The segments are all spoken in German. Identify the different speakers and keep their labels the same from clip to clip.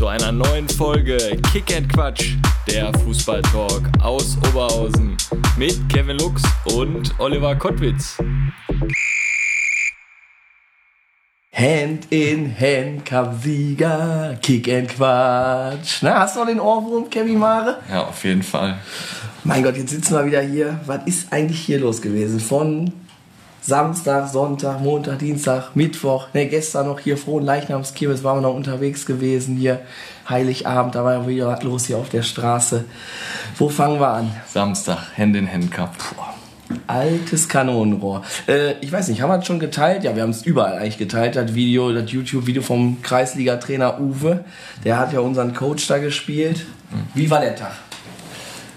Speaker 1: Zu einer neuen Folge Kick and Quatsch, der Fußballtalk aus Oberhausen mit Kevin Lux und Oliver Kottwitz.
Speaker 2: Hand in Hand, Cup-Sieger, Kick and Quatsch. Na, hast du noch den Ohrwurm, Kevin Mare?
Speaker 1: Ja, auf jeden Fall.
Speaker 2: Mein Gott, jetzt sitzen wir wieder hier. Was ist eigentlich hier los gewesen? Von Samstag, Sonntag, Montag, Dienstag, Mittwoch, ne, gestern noch hier frohen Leichnamskirmes waren wir noch unterwegs gewesen hier. Heiligabend, da war ja wieder was los hier auf der Straße. Wo fangen wir an?
Speaker 1: Samstag, Hand in Hand Cup.
Speaker 2: Altes Kanonenrohr. Äh, ich weiß nicht, haben wir das schon geteilt? Ja, wir haben es überall eigentlich geteilt, das Video, das YouTube-Video vom Kreisliga-Trainer Uwe. Der hat ja unseren Coach da gespielt. Wie war der Tag?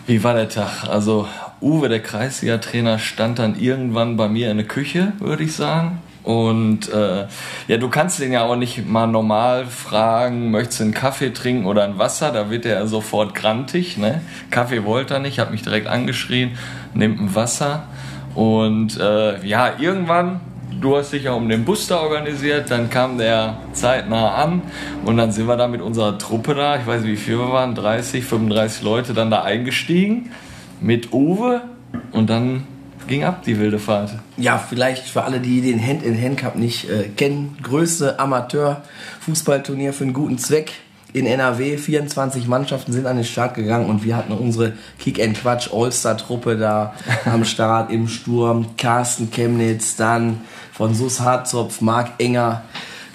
Speaker 1: Wie war der Tag? Also Uwe, der Kreisliga-Trainer, stand dann irgendwann bei mir in der Küche, würde ich sagen. Und äh, ja, du kannst den ja auch nicht mal normal fragen, möchtest du einen Kaffee trinken oder ein Wasser? Da wird er sofort grantig. Ne? Kaffee wollte er nicht, hat mich direkt angeschrien, nimmt ein Wasser. Und äh, ja, irgendwann, du hast dich ja um den Bus da organisiert, dann kam der zeitnah an und dann sind wir da mit unserer Truppe da, ich weiß nicht wie viel wir waren, 30, 35 Leute dann da eingestiegen mit Uwe und dann ging ab die wilde Fahrt.
Speaker 2: Ja, vielleicht für alle, die den Hand-in-Hand-Cup nicht äh, kennen, größte Amateur-Fußballturnier für einen guten Zweck in NRW. 24 Mannschaften sind an den Start gegangen und wir hatten unsere Kick-and-Quatsch All-Star-Truppe da am Start im Sturm. Carsten Chemnitz, dann von Sus Harzopf, Marc Enger,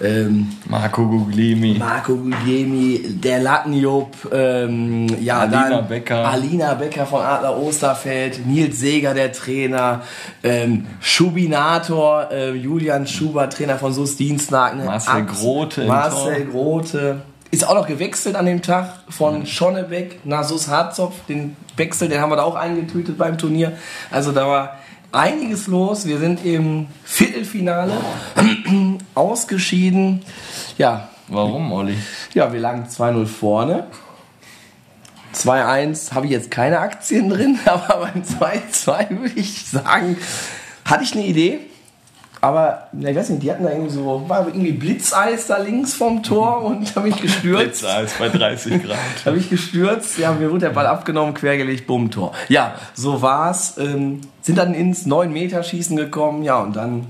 Speaker 2: ähm,
Speaker 1: Marco Gugliemi.
Speaker 2: Marco Gugliemi, der Lattenjob, ähm, ja,
Speaker 1: Alina
Speaker 2: dann
Speaker 1: Becker.
Speaker 2: Alina Becker von Adler Osterfeld, Nils Seeger, der Trainer, ähm, Schubinator, äh, Julian Schuber, Trainer von SUS Dienstlaken.
Speaker 1: Marcel Grote im
Speaker 2: Marcel Grote. Ist auch noch gewechselt an dem Tag von Schonnebeck nach SUS Harzopf. Den Wechsel, den haben wir da auch eingetütet beim Turnier. Also da war einiges los. Wir sind im Viertelfinale ausgeschieden. Ja,
Speaker 1: Warum, Olli?
Speaker 2: ja, wir lagen 2-0 vorne. 2-1 habe ich jetzt keine Aktien drin, aber beim 2-2 würde ich sagen, hatte ich eine Idee. Aber ja, ich weiß nicht, die hatten da irgendwie so, war irgendwie Blitzeis da links vom Tor und da bin ich gestürzt.
Speaker 1: Blitzeis bei 30 Grad.
Speaker 2: Habe ich gestürzt, ja, mir wurde der Ball abgenommen, quergelegt, bumm, Tor. Ja, so war's. Ähm, sind dann ins 9-Meter-Schießen gekommen, ja, und dann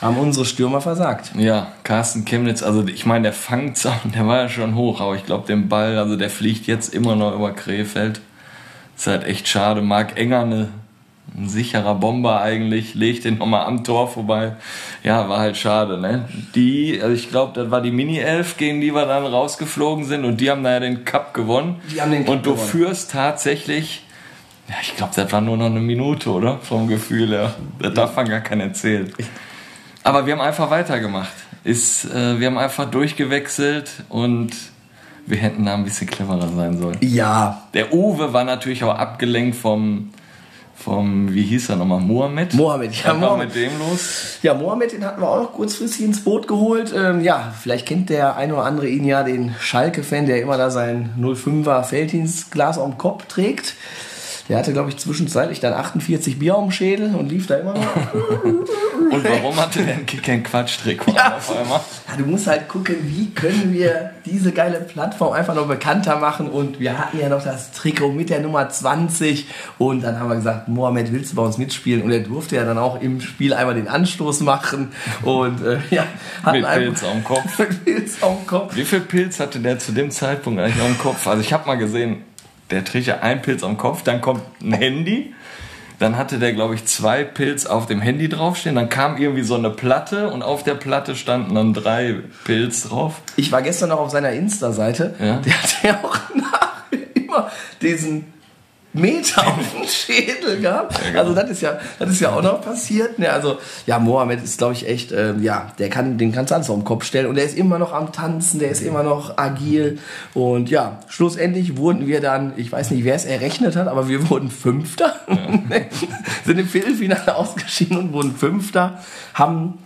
Speaker 2: haben unsere Stürmer versagt.
Speaker 1: Ja, Carsten Chemnitz, also ich meine, der Fangzaun, der war ja schon hoch, aber ich glaube, den Ball, also der fliegt jetzt immer noch über Krefeld. Ist halt echt schade. Marc Enger, eine, ein sicherer Bomber eigentlich, legt den nochmal am Tor vorbei. Ja, war halt schade, ne? Die, also ich glaube, das war die Mini-Elf, gegen die wir dann rausgeflogen sind und die haben da ja den Cup gewonnen.
Speaker 2: Die haben den Cup
Speaker 1: und du
Speaker 2: gewonnen.
Speaker 1: führst tatsächlich, ja, ich glaube, das war nur noch eine Minute, oder? Vom Gefühl her. Das darf man gar keiner erzählen. Aber wir haben einfach weitergemacht. Ist, äh, wir haben einfach durchgewechselt und wir hätten da ein bisschen cleverer sein sollen.
Speaker 2: Ja,
Speaker 1: Der Uwe war natürlich auch abgelenkt vom, vom wie hieß er nochmal, Mohammed?
Speaker 2: Mohammed, ja,
Speaker 1: Was war
Speaker 2: Mohammed.
Speaker 1: mit dem los?
Speaker 2: Ja, Mohamed, den hatten wir auch noch kurzfristig ins Boot geholt. Ähm, ja, vielleicht kennt der eine oder andere ihn ja, den Schalke-Fan, der immer da sein 05er Felddienstglas am Kopf trägt. Der hatte, glaube ich, zwischenzeitlich dann 48 Bier am Schädel und lief da immer noch.
Speaker 1: Und warum hatte der einen Kick and Quatsch Trikot
Speaker 2: Ja.
Speaker 1: auf einmal?
Speaker 2: Ja, du musst halt gucken, wie können wir diese geile Plattform einfach noch bekannter machen. Und wir hatten ja noch das Trikot mit der Nummer 20. Und dann haben wir gesagt, Mohamed, willst du bei uns mitspielen? Und er durfte ja dann auch im Spiel einmal den Anstoß machen. Und äh, ja, hatten
Speaker 1: Mit Pilz am Kopf.
Speaker 2: mit Pilz am Kopf.
Speaker 1: Wie viel Pilz hatte der zu dem Zeitpunkt eigentlich am Kopf? Also ich habe mal gesehen, der trägt ja einen Pilz am Kopf, dann kommt ein Handy, dann hatte der glaube ich zwei Pilz auf dem Handy draufstehen, dann kam irgendwie so eine Platte und auf der Platte standen dann drei Pilz drauf.
Speaker 2: Ich war gestern noch auf seiner Insta-Seite.
Speaker 1: Ja.
Speaker 2: Der hat ja auch nach immer diesen Meter auf den Schädel gehabt. Also das ist ja, das ist ja auch noch passiert. Ne? Also ja, Mohamed ist, glaube ich, echt, ähm, ja, der kann, den kannst du alles auf den Kopf stellen und der ist immer noch am Tanzen, der ist immer noch agil und ja, schlussendlich wurden wir dann, ich weiß nicht, wer es errechnet hat, aber wir wurden Fünfter, sind im Viertelfinale ausgeschieden und wurden Fünfter, haben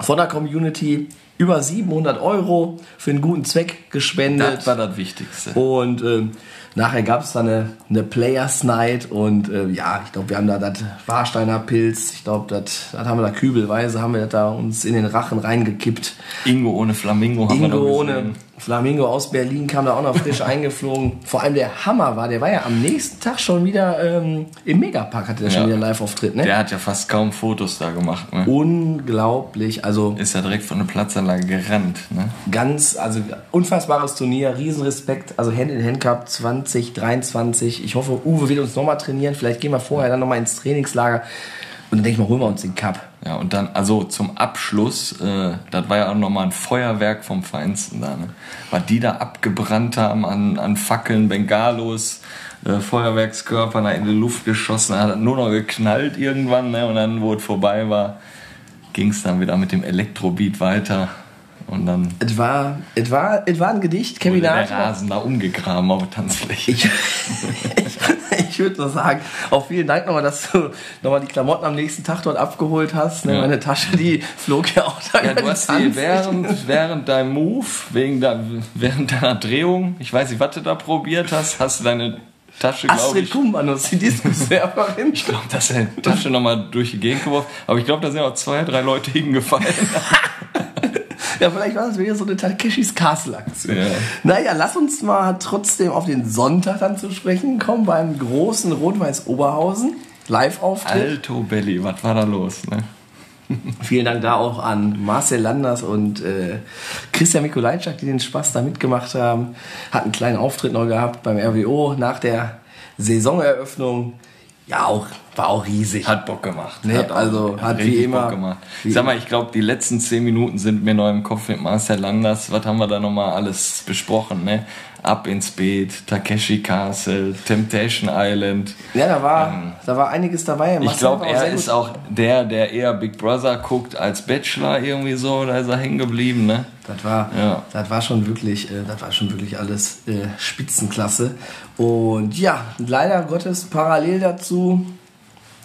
Speaker 2: von der Community über 700 Euro für einen guten Zweck gespendet.
Speaker 1: Das war das Wichtigste.
Speaker 2: Und ähm, nachher gab es dann eine, eine Players Night und äh, ja, ich glaube, wir haben da das Warsteiner Pilz, ich glaube, das haben wir da kübelweise, haben wir da uns in den Rachen reingekippt.
Speaker 1: Ingo ohne Flamingo haben wir
Speaker 2: Ingo
Speaker 1: noch
Speaker 2: ohne. Flamingo aus Berlin kam da auch noch frisch eingeflogen. Vor allem der Hammer war, der war ja am nächsten Tag schon wieder ähm, im Megapark, hatte der schon
Speaker 1: Ja.
Speaker 2: wieder einen Live-Auftritt, ne?
Speaker 1: Der hat ja fast kaum Fotos da gemacht. Ne?
Speaker 2: Unglaublich, also
Speaker 1: Ist ja direkt von der Platzanlage gerannt. Ne?
Speaker 2: ganz, also unfassbares Turnier, Riesenrespekt, also Hand in Hand Cup 2023. Ich hoffe, Uwe wird uns nochmal trainieren. Vielleicht gehen wir vorher dann nochmal ins Trainingslager und dann denke ich mal, holen wir uns den Cup.
Speaker 1: Ja, und dann, also zum Abschluss, äh, das war ja auch nochmal ein Feuerwerk vom Feinsten da, ne? Was die da abgebrannt haben an, an Fackeln, Bengalos, äh, Feuerwerkskörper da in die Luft geschossen, hat nur noch geknallt irgendwann, ne? Und dann, wo es vorbei war, ging es dann wieder mit dem Elektrobeat weiter. Und dann
Speaker 2: Es war, es war, es war ein Gedicht, Kevin
Speaker 1: der. Rasen da umgegraben auf der Tanzfläche.
Speaker 2: Ich, ich würde nur sagen, auch vielen Dank nochmal, dass du nochmal die Klamotten am nächsten Tag dort abgeholt hast. Ne?
Speaker 1: Ja.
Speaker 2: Meine Tasche, die flog ja auch da
Speaker 1: Ja, du hast die während, während deinem Move, wegen der, während deiner Drehung, ich weiß nicht, was du da probiert hast, hast du deine Tasche, glaube
Speaker 2: Astrid
Speaker 1: ich,
Speaker 2: Kumbanus, die Diskusserverin.
Speaker 1: ich glaube, dass er die Tasche nochmal durch die Gegend geworfen Aber ich glaube, da sind auch zwei, drei Leute hingefallen.
Speaker 2: Ja, vielleicht war das wieder so eine Takeshis Castle-Aktion.
Speaker 1: Ja.
Speaker 2: Naja, lass uns mal trotzdem auf den Sonntag dann zu sprechen kommen, beim großen Rot-Weiß Oberhausen. Live-Auftritt.
Speaker 1: Alto Belly, was war da los? Ne?
Speaker 2: Vielen Dank da auch an Marcel Landers und äh, Christian Mikulajczak, die den Spaß da mitgemacht haben. Hat einen kleinen Auftritt noch gehabt beim RWO nach der Saisoneröffnung. Ja, auch, war auch riesig.
Speaker 1: Hat Bock gemacht.
Speaker 2: Nee,
Speaker 1: hat auch
Speaker 2: also hat wie immer-
Speaker 1: Bock gemacht.
Speaker 2: wie
Speaker 1: Ich sag mal, ich glaube, die letzten zehn Minuten sind mir noch im Kopf mit Marcel Landers. Was haben wir da nochmal alles besprochen? Ne? Ab ins Beet, Takeshi Castle, Temptation Island.
Speaker 2: ja, da war, da war einiges dabei.
Speaker 1: Ich
Speaker 2: Marcel
Speaker 1: glaube,
Speaker 2: war auch
Speaker 1: er ist auch der, der eher Big Brother guckt als Bachelor irgendwie so. Da ist er hängen geblieben, ne?
Speaker 2: Das war,
Speaker 1: Ja.
Speaker 2: das war schon wirklich, äh, das war schon wirklich alles äh, Spitzenklasse. Und ja, leider Gottes parallel dazu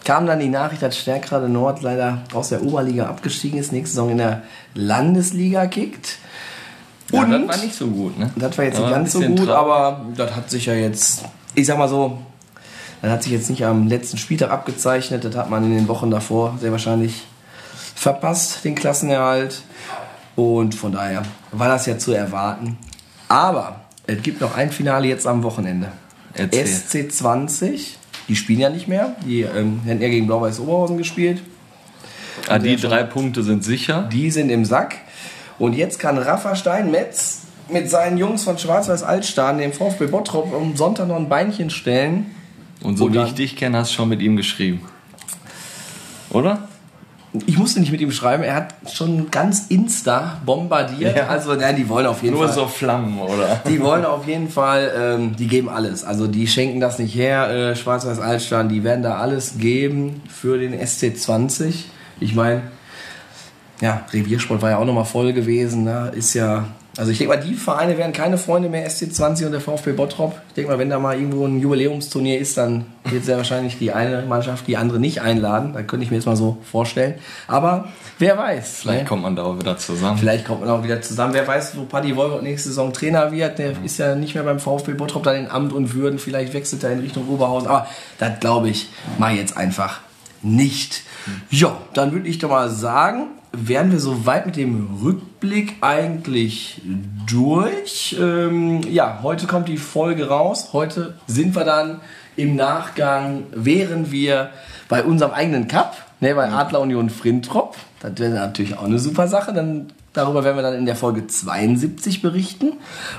Speaker 2: kam dann die Nachricht, dass Stärkrade Nord leider aus der Oberliga abgestiegen ist, nächste Saison in der Landesliga kickt.
Speaker 1: Ja,
Speaker 2: Und
Speaker 1: das war nicht so gut, ne?
Speaker 2: das war jetzt
Speaker 1: Aber
Speaker 2: nicht ganz so gut,
Speaker 1: traurig.
Speaker 2: aber das hat sich ja jetzt, ich sag mal so, das hat sich jetzt nicht am letzten Spieltag abgezeichnet, das hat man in den Wochen davor sehr wahrscheinlich verpasst, den Klassenerhalt. Und von daher war das ja zu erwarten. Aber es gibt noch ein Finale jetzt am Wochenende.
Speaker 1: Erzähl.
Speaker 2: SC20, die spielen ja nicht mehr, die ähm, hätten ja gegen Blau-Weiß Oberhausen gespielt.
Speaker 1: Ah, die drei Punkte sind sicher.
Speaker 2: Die sind im Sack. Und jetzt kann Rafa Steinmetz mit seinen Jungs von Schwarz-Weiß Altstaden dem VfB Bottrop am Sonntag noch ein Beinchen stellen.
Speaker 1: Und so
Speaker 2: Und
Speaker 1: wie ich dich kenne, hast du schon mit ihm geschrieben. Oder?
Speaker 2: Ich musste nicht mit ihm schreiben, er hat schon ganz Insta bombardiert.
Speaker 1: Ja.
Speaker 2: Also, nein, die wollen auf jeden
Speaker 1: Nur
Speaker 2: Fall.
Speaker 1: so Flammen, oder?
Speaker 2: Die wollen auf jeden Fall, ähm, die geben alles. Also die schenken das nicht her, äh, Schwarz-Weiß Altstaden, die werden da alles geben für den SC20. Ich meine, ja, Reviersport war ja auch nochmal voll gewesen. Ne? Ist ja, also ich denke mal, die Vereine werden keine Freunde mehr, SC20 und der VfB Bottrop. Ich denke mal, wenn da mal irgendwo ein Jubiläumsturnier ist, dann wird sehr wahrscheinlich die eine Mannschaft die andere nicht einladen. Da könnte ich mir jetzt mal so vorstellen. Aber wer weiß.
Speaker 1: Vielleicht
Speaker 2: ne?
Speaker 1: kommt man da auch wieder zusammen.
Speaker 2: Vielleicht kommt man auch wieder zusammen. Wer weiß, wo Paddy Wolf nächste Saison Trainer wird. Der ist ja nicht mehr beim VfB Bottrop da in Amt und Würden. Vielleicht wechselt er in Richtung Oberhausen. Aber das glaube ich mal jetzt einfach nicht. Ja, dann würde ich doch mal sagen, wären wir soweit mit dem Rückblick eigentlich durch. Ähm, ja, heute kommt die Folge raus. Heute sind wir dann im Nachgang, wären wir bei unserem eigenen Cup, ne, bei Adler Union Frintrop. Das wäre natürlich auch eine super Sache. Dann, darüber werden wir dann in der Folge 72 berichten.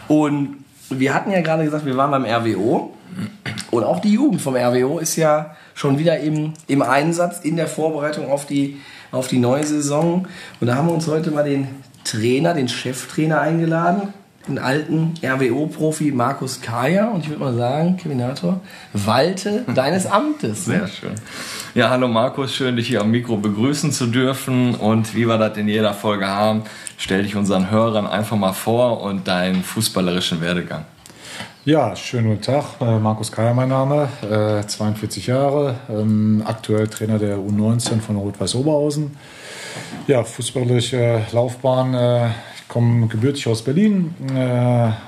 Speaker 2: Und wir hatten ja gerade gesagt, wir waren beim RWO. Und auch die Jugend vom RWO ist ja schon wieder im, im Einsatz in der Vorbereitung auf die, auf die neue Saison. Und da haben wir uns heute mal den Trainer, den Cheftrainer eingeladen. einen alten RWO-Profi Markus Kaya und ich würde mal sagen, Keminator, walte deines Amtes.
Speaker 1: Sehr schön. Ja, hallo Markus, schön dich hier am Mikro begrüßen zu dürfen und wie wir das in jeder Folge haben, stell dich unseren Hörern einfach mal vor und deinen fußballerischen Werdegang.
Speaker 3: Ja, schönen guten Tag. Äh, Markus Kaya mein Name, 42 äh, Jahre, ähm, aktuell Trainer der U19 von Rot-Weiß Oberhausen. Ja, fußballerische Laufbahn. Äh, ich komme gebürtig aus Berlin,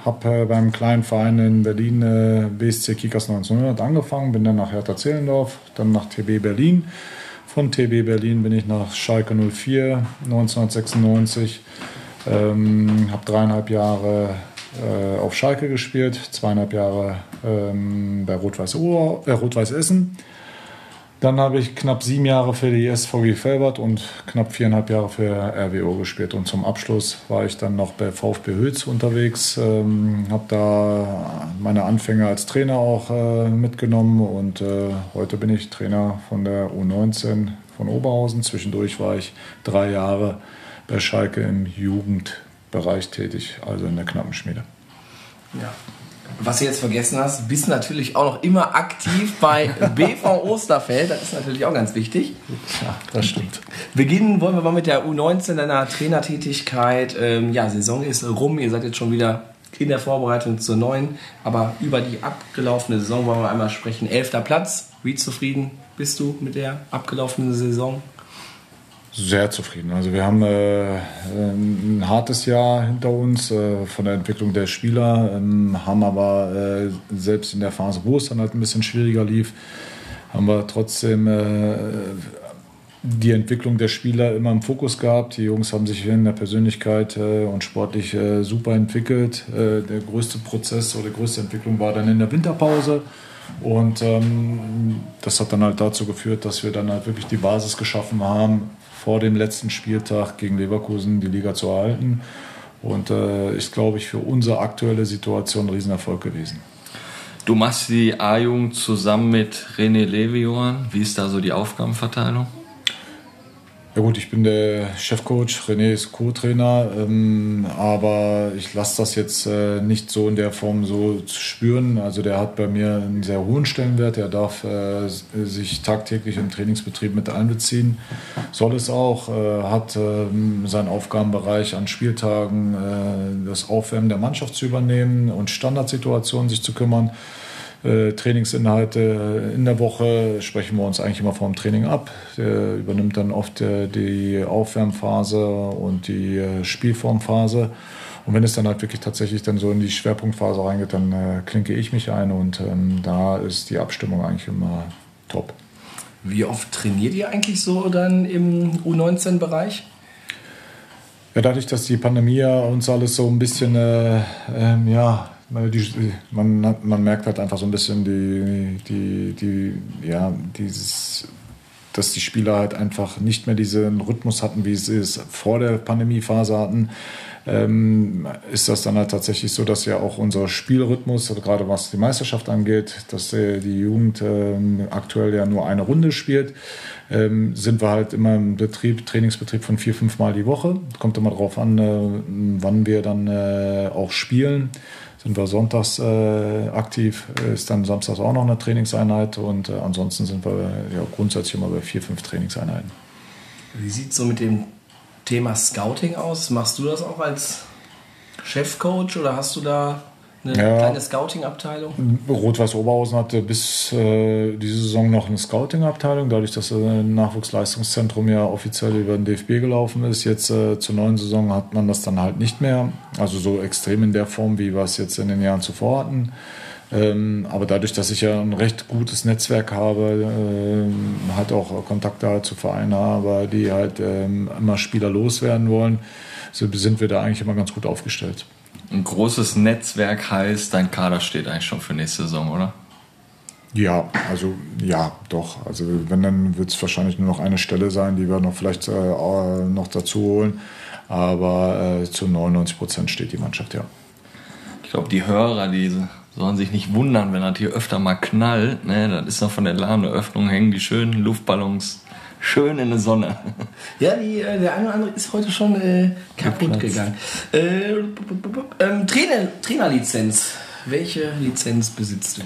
Speaker 3: habe beim kleinen Verein in Berlin BSC Kickers 1900 angefangen, bin dann nach Hertha Zehlendorf, dann nach TB Berlin. Von TB Berlin bin ich nach Schalke 04 1996. Ähm, habe dreieinhalb Jahre äh, auf Schalke gespielt, zweieinhalb Jahre ähm, bei Rot-Weiß äh, Rot Essen. Dann habe ich knapp sieben Jahre für die SVG Felbert und knapp viereinhalb Jahre für RWO gespielt. Und zum Abschluss war ich dann noch bei VfB Hütz unterwegs, ähm, habe da meine Anfänge als Trainer auch äh, mitgenommen und äh, heute bin ich Trainer von der U19 von Oberhausen. Zwischendurch war ich drei Jahre bei Schalke im Jugend Bereich tätig, also in der Knappenschmiede.
Speaker 2: Ja. Was du jetzt vergessen hast, bist natürlich auch noch immer aktiv bei BV Osterfeld. Das ist natürlich auch ganz wichtig.
Speaker 3: Ja, das stimmt.
Speaker 2: Beginnen wollen wir mal mit der U19 deiner Trainertätigkeit. Ähm, ja, Saison ist rum. Ihr seid jetzt schon wieder in der Vorbereitung zur neuen. Aber über die abgelaufene Saison wollen wir einmal sprechen. Elfter Platz. Wie zufrieden bist du mit der abgelaufenen Saison?
Speaker 3: Sehr zufrieden. Also wir haben äh, ein hartes Jahr hinter uns äh, von der Entwicklung der Spieler, ähm, haben aber äh, selbst in der Phase, wo es dann halt ein bisschen schwieriger lief, haben wir trotzdem äh, die Entwicklung der Spieler immer im Fokus gehabt. Die Jungs haben sich in der Persönlichkeit äh, und sportlich äh, super entwickelt. der größte Prozess oder die größte Entwicklung war dann in der Winterpause. Und ähm, das hat dann halt dazu geführt, dass wir dann halt wirklich die Basis geschaffen haben vor dem letzten Spieltag gegen Leverkusen die Liga zu erhalten. Und äh, ist, glaube ich, für unsere aktuelle Situation ein Riesenerfolg gewesen.
Speaker 1: Du machst die A-Jugend zusammen mit René Levion. Wie ist da so die Aufgabenverteilung?
Speaker 3: Ja gut, ich bin der Chefcoach, René ist Co-Trainer, ähm, aber ich lasse das jetzt äh, nicht so in der Form so spüren. Also der hat bei mir einen sehr hohen Stellenwert, er darf äh, sich tagtäglich im Trainingsbetrieb mit einbeziehen, soll es auch, äh, hat ähm, seinen Aufgabenbereich an Spieltagen, äh, das Aufwärmen der Mannschaft zu übernehmen und Standardsituationen sich zu kümmern. Äh, Trainingsinhalte in der Woche sprechen wir uns eigentlich immer vor dem Training ab. Der übernimmt dann oft äh, die Aufwärmphase und die äh, Spielformphase. Und wenn es dann halt wirklich tatsächlich dann so in die Schwerpunktphase reingeht, dann äh, klinke ich mich ein und ähm, da ist die Abstimmung eigentlich immer top.
Speaker 2: Wie oft trainiert ihr eigentlich so dann im U19-Bereich?
Speaker 3: Ja, dadurch, dass die Pandemie uns alles so ein bisschen äh, ähm, ja, die, man, man merkt halt einfach so ein bisschen die, die, die, ja, dieses, dass die Spieler halt einfach nicht mehr diesen Rhythmus hatten, wie sie es vor der Pandemiephase hatten. Ähm, ist das dann halt tatsächlich so, dass ja auch unser Spielrhythmus, also gerade was die Meisterschaft angeht, dass äh, die Jugend ähm, aktuell ja nur eine Runde spielt, ähm, sind wir halt immer im Betrieb, Trainingsbetrieb von vier, fünf Mal die Woche. Kommt immer darauf an, äh, wann wir dann äh, auch spielen sind wir sonntags äh, aktiv, ist dann samstags auch noch eine Trainingseinheit und äh, ansonsten sind wir ja, grundsätzlich immer bei vier, fünf Trainingseinheiten.
Speaker 2: Wie sieht es so mit dem Thema Scouting aus? Machst du das auch als Chefcoach oder hast du da eine ja. kleine Scouting-Abteilung?
Speaker 3: Rot-Weiß Oberhausen hatte bis äh, diese Saison noch eine Scouting-Abteilung, dadurch, dass das äh, Nachwuchsleistungszentrum ja offiziell über den DFB gelaufen ist. Jetzt äh, zur neuen Saison hat man das dann halt nicht mehr. Also so extrem in der Form, wie wir es jetzt in den Jahren zuvor hatten. Ähm, aber dadurch, dass ich ja ein recht gutes Netzwerk habe, äh, halt auch Kontakte halt zu Vereinen habe, die halt ähm, immer Spieler loswerden wollen, so sind wir da eigentlich immer ganz gut aufgestellt
Speaker 1: ein großes Netzwerk heißt, dein Kader steht eigentlich schon für nächste Saison, oder?
Speaker 3: Ja, also ja, doch. Also wenn, dann wird es wahrscheinlich nur noch eine Stelle sein, die wir noch vielleicht äh, noch dazu holen. Aber äh, zu 99 Prozent steht die Mannschaft, ja.
Speaker 1: Ich glaube, die Hörer, die sollen sich nicht wundern, wenn das hier öfter mal knallt. Ne? Das ist noch von der Lahneröffnung hängen die schönen Luftballons Schön in der Sonne.
Speaker 2: Ja, die, äh, der eine oder andere ist heute schon äh, kaputt gegangen. Äh, ähm, Trainer, Trainerlizenz. Welche Lizenz besitzt du?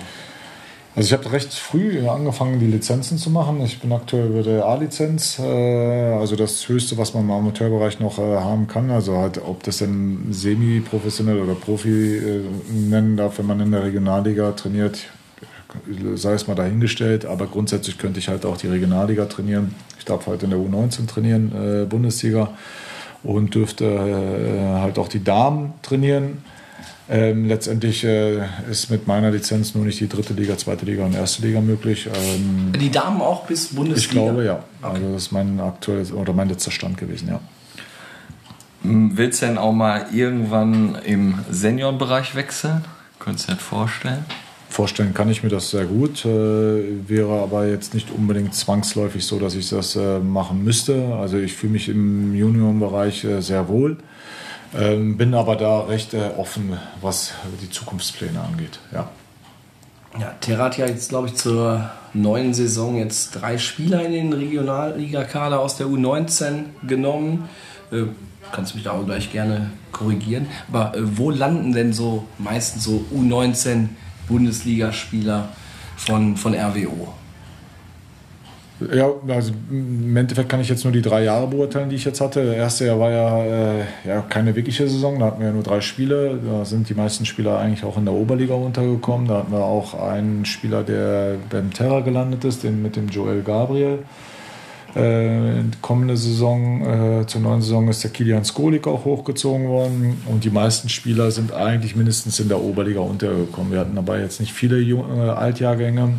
Speaker 3: Also ich habe recht früh angefangen, die Lizenzen zu machen. Ich bin aktuell über der A-Lizenz, äh, also das Höchste, was man im Amateurbereich noch äh, haben kann. Also halt, ob das denn semi-professionell oder Profi äh, nennen darf, wenn man in der Regionalliga trainiert, sei es mal dahingestellt. Aber grundsätzlich könnte ich halt auch die Regionalliga trainieren. Ich darf halt in der U19 trainieren, Bundesliga und dürfte halt auch die Damen trainieren. Ähm, letztendlich äh, ist mit meiner Lizenz nur nicht die dritte Liga, zweite Liga und erste Liga möglich. Ähm,
Speaker 2: die Damen auch bis Bundesliga?
Speaker 3: Ich glaube ja. Okay. Also das ist mein aktuelles oder mein letzter Stand gewesen, ja.
Speaker 1: Willst du denn auch mal irgendwann im Seniorenbereich wechseln? Könntest du dir das vorstellen?
Speaker 3: Vorstellen kann ich mir das sehr gut, äh, wäre aber jetzt nicht unbedingt zwangsläufig so, dass ich das äh, machen müsste. Also ich fühle mich im Juniorenbereich äh, sehr wohl. Ähm, bin aber da recht äh, offen, was die Zukunftspläne angeht. Ja.
Speaker 2: Ja, Terra hat ja jetzt, glaube ich, zur neuen Saison jetzt drei Spieler in den Regionalliga-Kader aus der U19 genommen. Äh, kannst mich da auch gleich gerne korrigieren. Aber äh, wo landen denn so meistens so U19 Bundesligaspieler von, von RWO?
Speaker 3: Ja, also im Endeffekt kann ich jetzt nur die drei Jahre beurteilen, die ich jetzt hatte. Das erste Jahr war ja, äh, ja keine wirkliche Saison, da hatten wir ja nur drei Spiele. Da sind die meisten Spieler eigentlich auch in der Oberliga untergekommen. Da hatten wir auch einen Spieler, der beim Terra gelandet ist, den mit dem Joel Gabriel. Äh, kommende Saison, äh, zur neuen Saison ist der Kilian Skolik auch hochgezogen worden. Und die meisten Spieler sind eigentlich mindestens in der Oberliga untergekommen. Wir hatten dabei jetzt nicht viele äh, Altjahrgänge.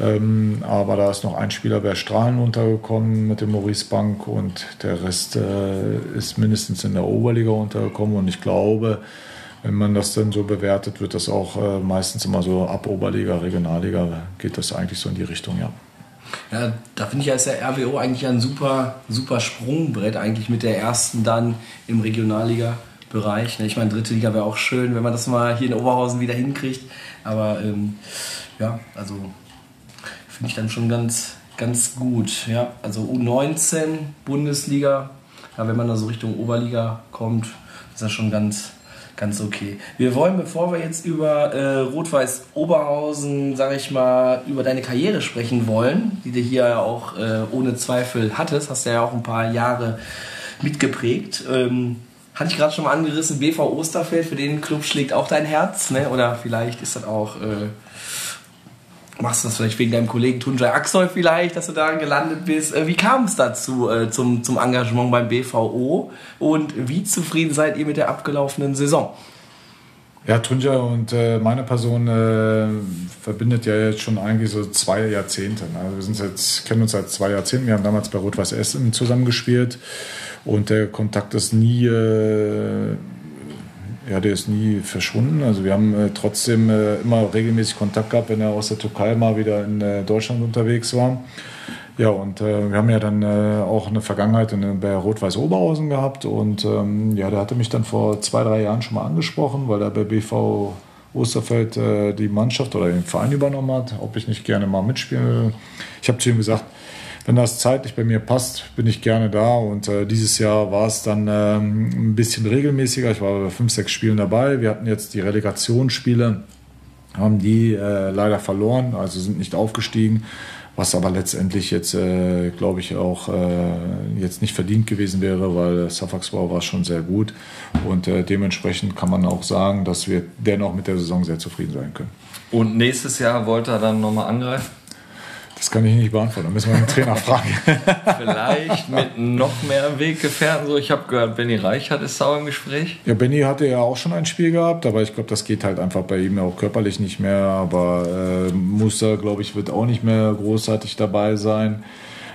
Speaker 3: Ähm, aber da ist noch ein Spieler bei Strahlen untergekommen mit dem Maurice Bank und der Rest äh, ist mindestens in der Oberliga untergekommen. Und ich glaube, wenn man das dann so bewertet, wird das auch äh, meistens immer so ab Oberliga, Regionalliga, geht das eigentlich so in die Richtung, ja.
Speaker 2: Ja, da finde ich als der RWO eigentlich ein super, super Sprungbrett, eigentlich mit der ersten dann im Regionalliga-Bereich. Ne, ich meine, dritte Liga wäre auch schön, wenn man das mal hier in Oberhausen wieder hinkriegt. Aber ähm, ja, also finde ich dann schon ganz, ganz gut. Ja, also U19 Bundesliga, ja, wenn man da so Richtung Oberliga kommt, ist das schon ganz, ganz okay. Wir wollen, bevor wir jetzt über äh, Rot-Weiß Oberhausen, sage ich mal, über deine Karriere sprechen wollen, die du hier ja auch äh, ohne Zweifel hattest, hast du ja auch ein paar Jahre mitgeprägt. Ähm, hatte ich gerade schon mal angerissen, BV Osterfeld, für den Club schlägt auch dein Herz, ne? oder vielleicht ist das auch äh, machst du das vielleicht wegen deinem Kollegen Tunjai Aksoy vielleicht, dass du da gelandet bist. Äh, wie kam es dazu, äh, zum, zum Engagement beim BVO und wie zufrieden seid ihr mit der abgelaufenen Saison?
Speaker 3: Ja, Tunja und äh, meine Person äh, verbindet ja jetzt schon eigentlich so zwei Jahrzehnte. Ne? Also wir sind jetzt, kennen uns seit zwei Jahrzehnten. Wir haben damals bei Rot-Weiß Essen zusammengespielt und der Kontakt ist nie äh, ja, der ist nie verschwunden. Also wir haben äh, trotzdem äh, immer regelmäßig Kontakt gehabt, wenn er aus der Türkei mal wieder in äh, Deutschland unterwegs war. Ja, und äh, wir haben ja dann äh, auch eine Vergangenheit in, bei Rot-Weiß Oberhausen gehabt. Und ähm, ja, der hatte mich dann vor zwei, drei Jahren schon mal angesprochen, weil er bei BV Osterfeld äh, die Mannschaft oder den Verein übernommen hat, ob ich nicht gerne mal mitspiele. Ich habe zu ihm gesagt, wenn das zeitlich bei mir passt, bin ich gerne da. Und äh, dieses Jahr war es dann ähm, ein bisschen regelmäßiger. Ich war bei fünf, sechs Spielen dabei. Wir hatten jetzt die Relegationsspiele, haben die äh, leider verloren, also sind nicht aufgestiegen. Was aber letztendlich jetzt, äh, glaube ich, auch äh, jetzt nicht verdient gewesen wäre, weil Suffolksbau war schon sehr gut. Und äh, dementsprechend kann man auch sagen, dass wir dennoch mit der Saison sehr zufrieden sein können.
Speaker 1: Und nächstes Jahr wollte er dann nochmal angreifen?
Speaker 3: Das kann ich nicht beantworten. Da müssen wir den Trainer fragen.
Speaker 1: Vielleicht mit noch mehr Weggefährten. So, ich habe gehört, Benny Reichert ist sauer im Gespräch.
Speaker 3: Ja, Benny hatte ja auch schon ein Spiel gehabt, aber ich glaube, das geht halt einfach bei ihm auch körperlich nicht mehr. Aber äh, Musa, glaube ich, wird auch nicht mehr großartig dabei sein.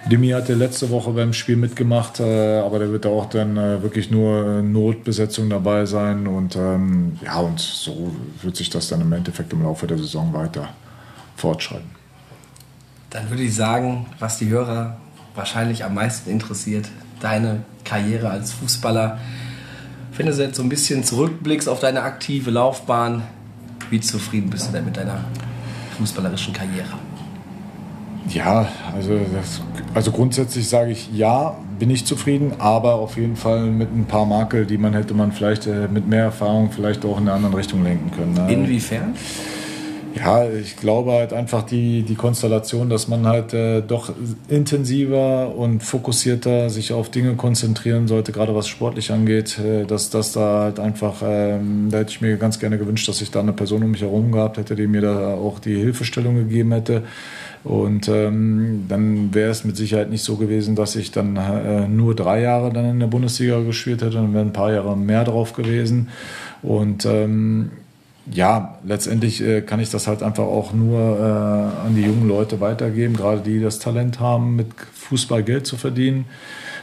Speaker 3: Demi hatte letzte Woche beim Spiel mitgemacht, äh, aber der wird auch dann äh, wirklich nur Notbesetzung dabei sein. Und ähm, ja, und so wird sich das dann im Endeffekt im Laufe der Saison weiter fortschreiten.
Speaker 2: Dann würde ich sagen, was die Hörer wahrscheinlich am meisten interessiert, deine Karriere als Fußballer. Wenn du jetzt so ein bisschen zurückblickst auf deine aktive Laufbahn, wie zufrieden bist du denn mit deiner fußballerischen Karriere?
Speaker 3: Ja, also, das, also grundsätzlich sage ich ja, bin ich zufrieden, aber auf jeden Fall mit ein paar Makel, die man hätte man vielleicht äh, mit mehr Erfahrung vielleicht auch in eine andere Richtung lenken können. Ne?
Speaker 2: Inwiefern?
Speaker 3: Ja, ich glaube halt einfach die, die Konstellation, dass man halt äh, doch intensiver und fokussierter sich auf Dinge konzentrieren sollte, gerade was sportlich angeht, äh, dass das da halt einfach, ähm, da hätte ich mir ganz gerne gewünscht, dass ich da eine Person um mich herum gehabt hätte, die mir da auch die Hilfestellung gegeben hätte. Und ähm, dann wäre es mit Sicherheit nicht so gewesen, dass ich dann äh, nur drei Jahre dann in der Bundesliga gespielt hätte, dann wären ein paar Jahre mehr drauf gewesen. Und ähm, ja, letztendlich äh, kann ich das halt einfach auch nur äh, an die jungen Leute weitergeben, gerade die das Talent haben, mit Fußball Geld zu verdienen,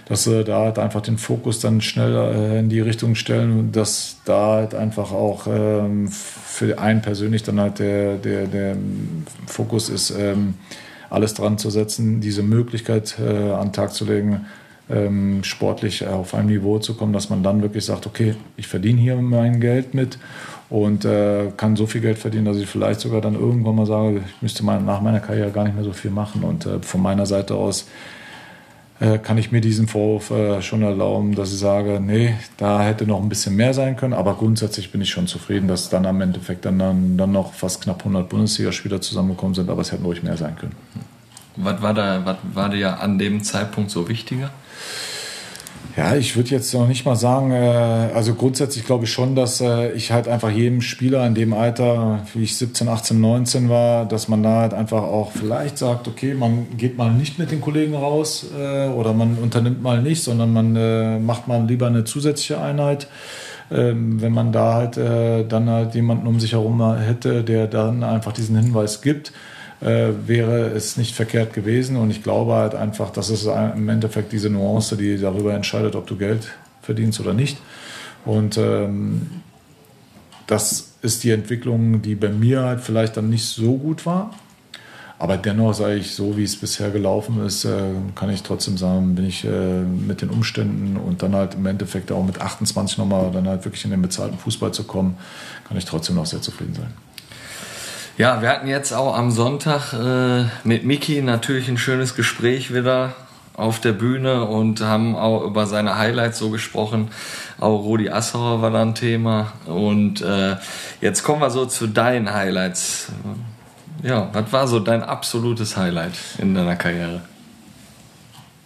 Speaker 3: dass sie da halt einfach den Fokus dann schnell äh, in die Richtung stellen und dass da halt einfach auch ähm, für einen persönlich dann halt der, der, der Fokus ist, ähm, alles dran zu setzen, diese Möglichkeit äh, an den Tag zu legen, ähm, sportlich auf einem Niveau zu kommen, dass man dann wirklich sagt, okay, ich verdiene hier mein Geld mit und äh, kann so viel Geld verdienen, dass ich vielleicht sogar dann irgendwann mal sage, ich müsste mal nach meiner Karriere gar nicht mehr so viel machen. Und äh, von meiner Seite aus äh, kann ich mir diesen Vorwurf äh, schon erlauben, dass ich sage, nee, da hätte noch ein bisschen mehr sein können. Aber grundsätzlich bin ich schon zufrieden, dass dann am Endeffekt dann, dann, dann noch fast knapp 100 Bundesligaspieler zusammengekommen sind. Aber es hätten ruhig mehr sein können.
Speaker 1: Was war da, was war dir an dem Zeitpunkt so wichtiger?
Speaker 3: Ja, ich würde jetzt noch nicht mal sagen, äh, also grundsätzlich glaube ich schon, dass äh, ich halt einfach jedem Spieler in dem Alter, wie ich 17, 18, 19 war, dass man da halt einfach auch vielleicht sagt, okay, man geht mal nicht mit den Kollegen raus äh, oder man unternimmt mal nicht, sondern man äh, macht mal lieber eine zusätzliche Einheit. Ähm, wenn man da halt äh, dann halt jemanden um sich herum hätte, der dann einfach diesen Hinweis gibt, äh, wäre es nicht verkehrt gewesen. Und ich glaube halt einfach, das ist im Endeffekt diese Nuance, die darüber entscheidet, ob du Geld verdienst oder nicht. Und ähm, das ist die Entwicklung, die bei mir halt vielleicht dann nicht so gut war. Aber dennoch sage ich, so wie es bisher gelaufen ist, äh, kann ich trotzdem sagen, bin ich äh, mit den Umständen und dann halt im Endeffekt auch mit 28 nochmal dann halt wirklich in den bezahlten Fußball zu kommen, kann ich trotzdem noch sehr zufrieden sein.
Speaker 1: Ja, wir hatten jetzt auch am Sonntag äh, mit Miki natürlich ein schönes Gespräch wieder auf der Bühne und haben auch über seine Highlights so gesprochen. Auch Rudi Assauer war da ein Thema. Und äh, jetzt kommen wir so zu deinen Highlights. Ja, was war so dein absolutes Highlight in deiner Karriere?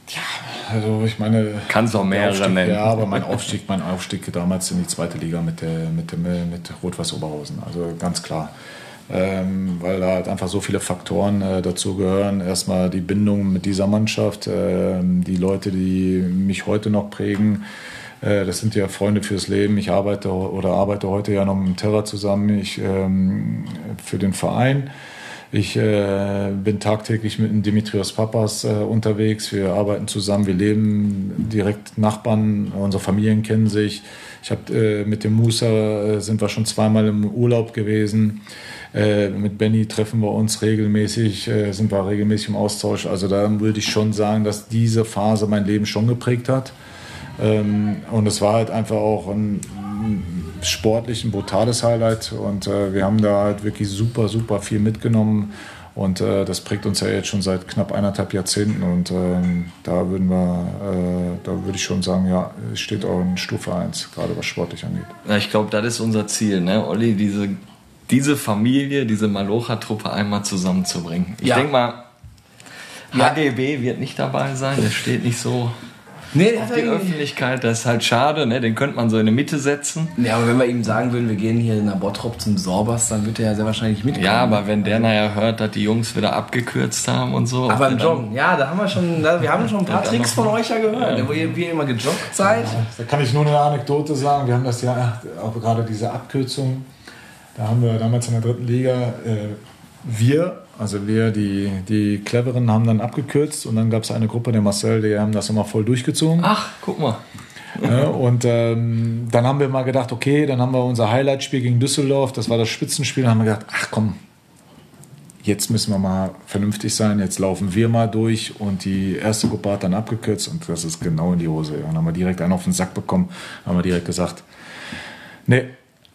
Speaker 3: Ja, also ich meine.
Speaker 1: Kannst auch mehrere
Speaker 3: Aufstieg,
Speaker 1: nennen.
Speaker 3: Ja, aber mein Aufstieg, mein Aufstieg damals in die zweite Liga mit, der, mit, dem, mit Rot-Weiß Oberhausen. Also ganz klar ähm, weil da halt einfach so viele Faktoren äh, dazu gehören. Erstmal die Bindung mit dieser Mannschaft, äh, die Leute, die mich heute noch prägen. Äh, das sind ja Freunde fürs Leben. Ich arbeite oder arbeite heute ja noch mit dem Terra zusammen ich, ähm, für den Verein. Ich äh, bin tagtäglich mit dem Dimitrios Papas äh, unterwegs. Wir arbeiten zusammen, wir leben direkt Nachbarn, unsere Familien kennen sich. Ich habe äh, mit dem Musa äh, sind wir schon zweimal im Urlaub gewesen. Äh, mit Benny treffen wir uns regelmäßig, äh, sind wir regelmäßig im Austausch. Also da würde ich schon sagen, dass diese Phase mein Leben schon geprägt hat. Ähm, und es war halt einfach auch ein, sportlich ein brutales Highlight. Und äh, wir haben da halt wirklich super, super viel mitgenommen. Und äh, das prägt uns ja jetzt schon seit knapp eineinhalb Jahrzehnten. Und ähm, da würden wir, äh, da würde ich schon sagen, ja, es steht auch in Stufe 1, gerade was sportlich angeht.
Speaker 1: Ja, ich glaube, das ist unser Ziel, ne? Olli, diese diese Familie, diese Malocha-Truppe einmal zusammenzubringen. Ich
Speaker 2: Ja.
Speaker 1: denke mal,
Speaker 2: Ja.
Speaker 1: HGB wird nicht dabei sein, der steht nicht so
Speaker 2: Nee, der
Speaker 1: auf die Öffentlichkeit, das ist halt schade, ne? den könnte man so in die Mitte setzen.
Speaker 2: Ja, aber wenn wir ihm sagen würden, wir gehen hier nach Bottrop zum Sorbers, dann wird er ja sehr wahrscheinlich mitkommen.
Speaker 1: Ja, aber wenn der nachher hört, dass die Jungs wieder abgekürzt haben und so.
Speaker 2: Aber im
Speaker 1: der
Speaker 2: Joggen, ja, da haben wir schon, da, wir haben schon ein paar
Speaker 1: Ja,
Speaker 2: Tricks von euch ja gehört, wo ihr, wie ihr immer gejoggt seid.
Speaker 3: Da kann ich nur eine Anekdote sagen. Wir haben das ja auch gerade diese Abkürzung. Da haben wir damals in der dritten Liga, äh, wir, also wir, die, die Cleveren, haben dann abgekürzt und dann gab es eine Gruppe, der Marcel, die haben das immer voll durchgezogen.
Speaker 1: Ach, guck mal.
Speaker 3: Ja, und ähm, dann haben wir mal gedacht, okay, dann haben wir unser Highlight-Spiel gegen Düsseldorf, das war das Spitzenspiel, dann haben wir gedacht, ach komm, jetzt müssen wir mal vernünftig sein, jetzt laufen wir mal durch und die erste Gruppe hat dann abgekürzt und das ist genau in die Hose. Und dann haben wir direkt einen auf den Sack bekommen, haben wir direkt gesagt, nee,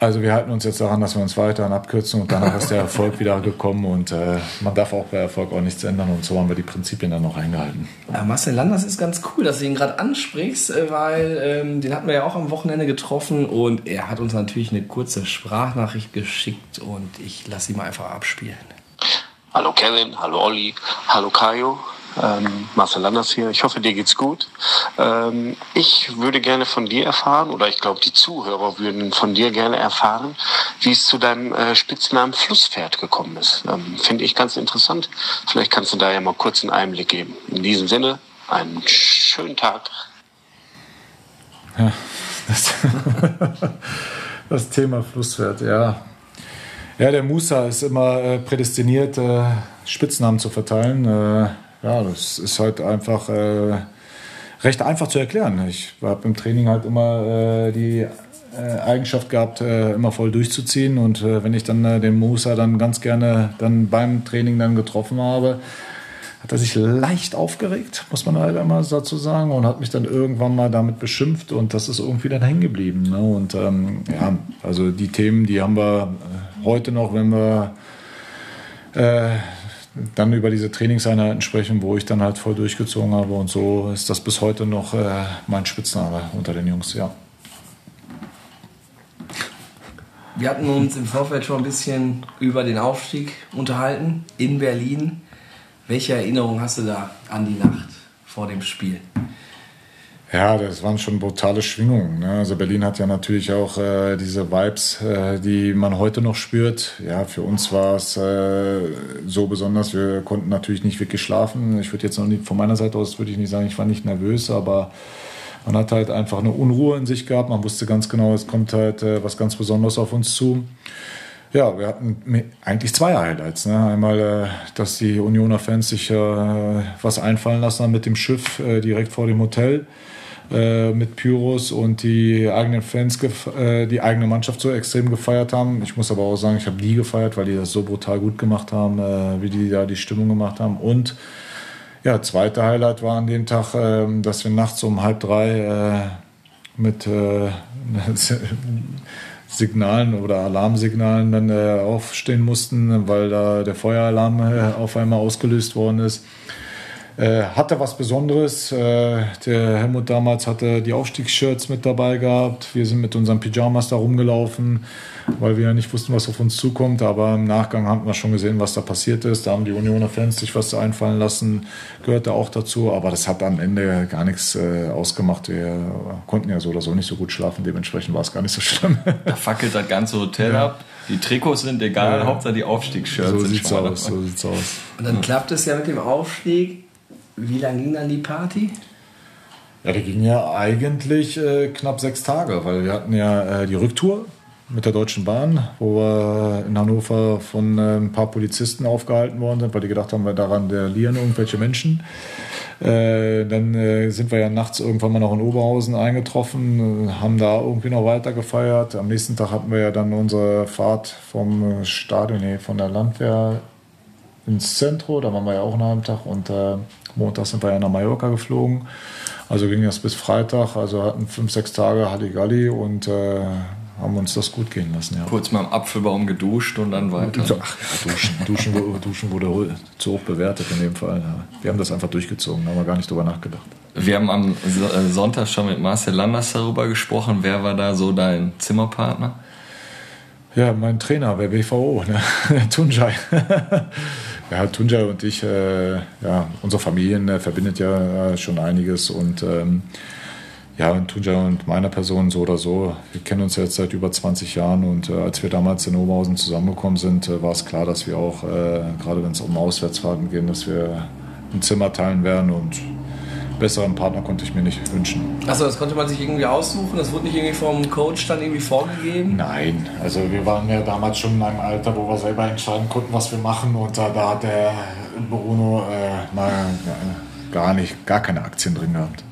Speaker 3: Also wir halten uns jetzt daran, dass wir uns weiterhin abkürzen und danach ist der Erfolg wieder gekommen und äh, man darf auch bei Erfolg auch nichts ändern und so haben wir die Prinzipien dann noch eingehalten.
Speaker 2: Ja, Marcel Landers ist ganz cool, dass du ihn gerade ansprichst, äh, weil ähm, den hatten wir ja auch am Wochenende getroffen und er hat uns natürlich eine kurze Sprachnachricht geschickt und ich lasse sie mal einfach abspielen.
Speaker 4: Hallo Kevin, hallo Olli, hallo Kajo. Ähm, Marcel Landers hier. Ich hoffe, dir geht's gut. Ähm, ich würde gerne von dir erfahren, oder ich glaube, die Zuhörer würden von dir gerne erfahren, wie es zu deinem äh, Spitznamen Flusspferd gekommen ist. Ähm, Finde ich ganz interessant. Vielleicht kannst du da ja mal kurz einen Einblick geben. In diesem Sinne, einen schönen Tag.
Speaker 3: Ja, das, das Thema Flusspferd, ja. Ja, der Musa ist immer äh, prädestiniert, äh, Spitznamen zu verteilen. Ja, das ist halt einfach äh, recht einfach zu erklären. Ich habe im Training halt immer äh, die äh, Eigenschaft gehabt, äh, immer voll durchzuziehen. Und äh, wenn ich dann den Musa dann ganz gerne dann beim Training dann getroffen habe, hat er sich leicht aufgeregt, muss man halt einmal dazu sagen, und hat mich dann irgendwann mal damit beschimpft und das ist irgendwie dann hängen geblieben. Ne? Und ähm, ja, also die Themen, die haben wir heute noch, wenn wir äh, dann über diese Trainingseinheiten sprechen, wo ich dann halt voll durchgezogen habe. Und so ist das bis heute noch äh, mein Spitzname unter den Jungs, ja.
Speaker 2: Wir hatten uns im Vorfeld schon ein bisschen über den Aufstieg unterhalten in Berlin. Welche Erinnerung hast du da an die Nacht vor dem Spiel?
Speaker 3: Ja, das waren schon brutale Schwingungen. Ne? Also Berlin hat ja natürlich auch äh, diese Vibes, äh, die man heute noch spürt. Ja, für uns war es äh, so besonders. Wir konnten natürlich nicht wirklich schlafen. Ich würde jetzt noch nicht von meiner Seite aus würde ich nicht sagen, ich war nicht nervös, aber man hat halt einfach eine Unruhe in sich gehabt. Man wusste ganz genau, es kommt halt äh, was ganz Besonderes auf uns zu. Ja, wir hatten eigentlich zwei Highlights. Ne? Einmal, äh, dass die Unioner Fans sich äh, was einfallen lassen haben mit dem Schiff direkt vor dem Hotel äh, mit Pyros und die eigenen Fans, äh, die eigene Mannschaft so extrem gefeiert haben. Ich muss aber auch sagen, ich habe die gefeiert, weil die das so brutal gut gemacht haben, äh, wie die da die Stimmung gemacht haben. Und ja, zweite Highlight war an dem Tag, ähm, dass wir nachts um halb drei äh, mit äh, Signalen oder Alarmsignalen dann aufstehen mussten, weil da der Feueralarm auf einmal ausgelöst worden ist. Äh, hatte was Besonderes. Äh, der Helmut damals hatte die Aufstiegsshirts mit dabei gehabt. Wir sind mit unseren Pyjamas da rumgelaufen, weil wir ja nicht wussten, was auf uns zukommt. Aber im Nachgang haben wir schon gesehen, was da passiert ist. Da haben die Unioner Fans sich was einfallen lassen, gehörte auch dazu. Aber das hat am Ende gar nichts äh, ausgemacht. Wir konnten ja so oder so nicht so gut schlafen. Dementsprechend war es gar nicht so schlimm.
Speaker 1: Da fackelt das ganze Hotel ja. ab. Die Trikots sind egal, ja. Hauptsache die Aufstiegsshirts
Speaker 3: so
Speaker 1: sind
Speaker 3: sieht's aus, So sieht's aus.
Speaker 2: Und dann klappt es ja mit dem Aufstieg wie lange ging dann die Party?
Speaker 3: Ja, die ging ja eigentlich äh, knapp sechs Tage, weil wir hatten ja äh, die Rücktour mit der Deutschen Bahn, wo wir in Hannover von äh, ein paar Polizisten aufgehalten worden sind, weil die gedacht haben, wir daran verlieren irgendwelche Menschen. Äh, dann äh, sind wir ja nachts irgendwann mal noch in Oberhausen eingetroffen, äh, haben da irgendwie noch weiter gefeiert. Am nächsten Tag hatten wir ja dann unsere Fahrt vom Stadion, nee, von der Landwehr ins Zentrum, da waren wir ja auch einen halben Tag und äh, Montag sind wir ja nach Mallorca geflogen. Also ging das bis Freitag, also hatten fünf, sechs Tage Halligalli und äh, haben uns das gut gehen lassen. Ja.
Speaker 1: Kurz mal im Apfelbaum geduscht und dann weiter.
Speaker 3: Ach, ja, duschen, duschen, duschen wurde zu hoch bewertet in dem Fall. Ja. Wir haben das einfach durchgezogen, da haben wir gar nicht drüber nachgedacht.
Speaker 1: Wir haben am äh, Sonntag schon mit Marcel Landers darüber gesprochen. Wer war da so dein Zimmerpartner?
Speaker 3: Ja, mein Trainer bei BVO, ne? Tunjai. Ja, Tunja und ich, äh, ja, unsere Familien äh, verbindet ja äh, schon einiges und ähm, ja, Tunja und meiner Person so oder so, wir kennen uns jetzt seit über 20 Jahren und äh, als wir damals in Oberhausen zusammengekommen sind, äh, war es klar, dass wir auch, äh, gerade wenn es um Auswärtsfahrten geht, dass wir ein Zimmer teilen werden und besseren Partner konnte ich mir nicht wünschen.
Speaker 2: Achso, das konnte man sich irgendwie aussuchen? Das wurde nicht irgendwie vom Coach dann irgendwie vorgegeben?
Speaker 3: Nein, also wir waren ja damals schon in einem Alter, wo wir selber entscheiden konnten, was wir machen und äh, da hat der Bruno äh, mal äh, gar nicht, gar keine Aktien drin gehabt.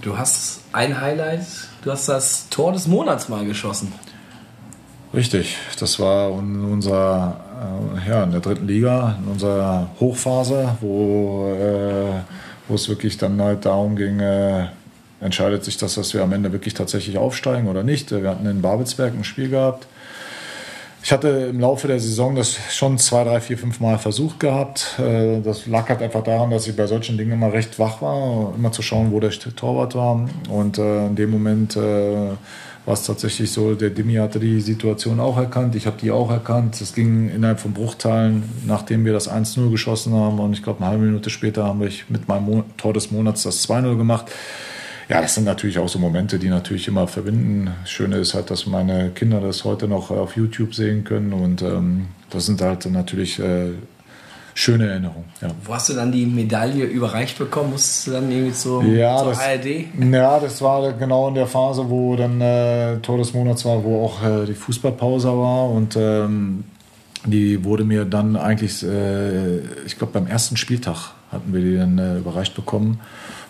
Speaker 2: Du hast ein Highlight, du hast das Tor des Monats mal geschossen.
Speaker 3: Richtig, das war unser, äh, ja, in der dritten Liga, in unserer Hochphase, wo, äh, wo es wirklich dann halt darum ging, äh, entscheidet sich das, dass wir am Ende wirklich tatsächlich aufsteigen oder nicht. Wir hatten in Babelsberg ein Spiel gehabt. Ich hatte im Laufe der Saison das schon zwei, drei, vier, fünf Mal versucht gehabt. Äh, das lag halt einfach daran, dass ich bei solchen Dingen immer recht wach war, immer zu schauen, wo der Torwart war. Und äh, in dem Moment es tatsächlich so, der Dimi hatte die Situation auch erkannt, ich habe die auch erkannt. Es ging innerhalb von Bruchteilen, nachdem wir das 1-0 geschossen haben und ich glaube eine halbe Minute später haben wir mit meinem Tor des Monats das 2-0 gemacht. Ja, das sind natürlich auch so Momente, die natürlich immer verbinden. Das Schöne ist halt, dass meine Kinder das heute noch auf YouTube sehen können und ähm, das sind halt natürlich äh, schöne Erinnerung. Ja.
Speaker 2: Wo hast du dann die Medaille überreicht bekommen? Musstest du dann irgendwie zur,
Speaker 3: ja,
Speaker 2: zur
Speaker 3: das,
Speaker 2: ARD?
Speaker 3: Ja, das war genau in der Phase, wo dann äh, Tor des Monats war, wo auch äh, die Fußballpause war und ähm, die wurde mir dann eigentlich, äh, ich glaube beim ersten Spieltag hatten wir die dann äh, überreicht bekommen.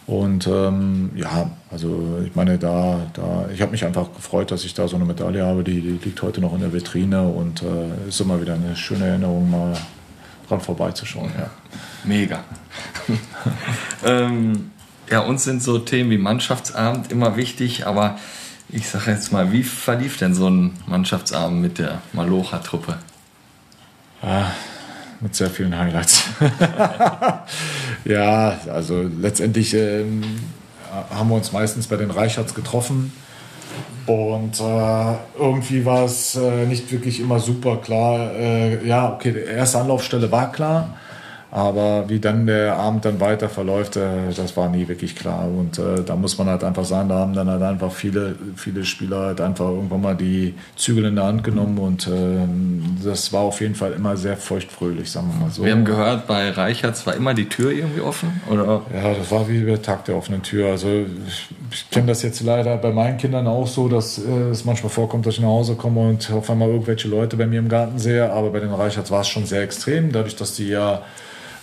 Speaker 3: Und ähm, ja, also ich meine, da, da ich habe mich einfach gefreut, dass ich da so eine Medaille habe, die, die liegt heute noch in der Vitrine und äh, ist immer wieder eine schöne Erinnerung, mal dran vorbeizuschauen. Ja.
Speaker 1: Mega. ähm, ja, uns sind so Themen wie Mannschaftsabend immer wichtig, aber ich sage jetzt mal, wie verlief denn so ein Mannschaftsabend mit der Malocha-Truppe?
Speaker 3: Ah, mit sehr vielen Highlights. ja, also letztendlich ähm, haben wir uns meistens bei den Reichards getroffen. Und äh, irgendwie war es äh, nicht wirklich immer super klar. Äh, ja, okay, die erste Anlaufstelle war klar. Aber wie dann der Abend dann weiter verläuft, äh, das war nie wirklich klar. Und äh, da muss man halt einfach sagen, da haben dann halt einfach viele, viele Spieler halt einfach irgendwann mal die Zügel in der Hand genommen. Und äh, das war auf jeden Fall immer sehr feuchtfröhlich, sagen wir mal so.
Speaker 1: Wir haben gehört, bei Reichertz war immer die Tür irgendwie offen, oder?
Speaker 3: Ja, das war wie der Tag der offenen Tür. Also ich, ich kenne das jetzt leider bei meinen Kindern auch so, dass äh, es manchmal vorkommt, dass ich nach Hause komme und auf einmal irgendwelche Leute bei mir im Garten sehe. Aber bei den Reichertz war es schon sehr extrem, dadurch, dass die ja